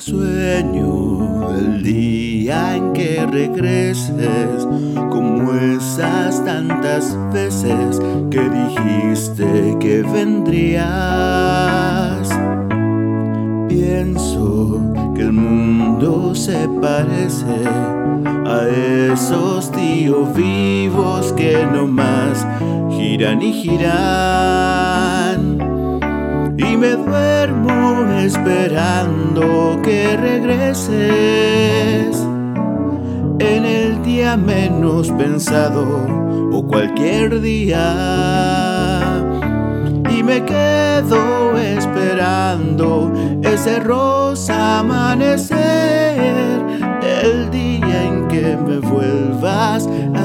sueño el día en que regreses, como esas tantas veces que dijiste que vendrías. Pienso que el mundo se parece a esos tíos vivos que no más giran y giran. Me duermo esperando que regreses en el día menos pensado o cualquier día. Y me quedo esperando ese rosa amanecer, el día en que me vuelvas a.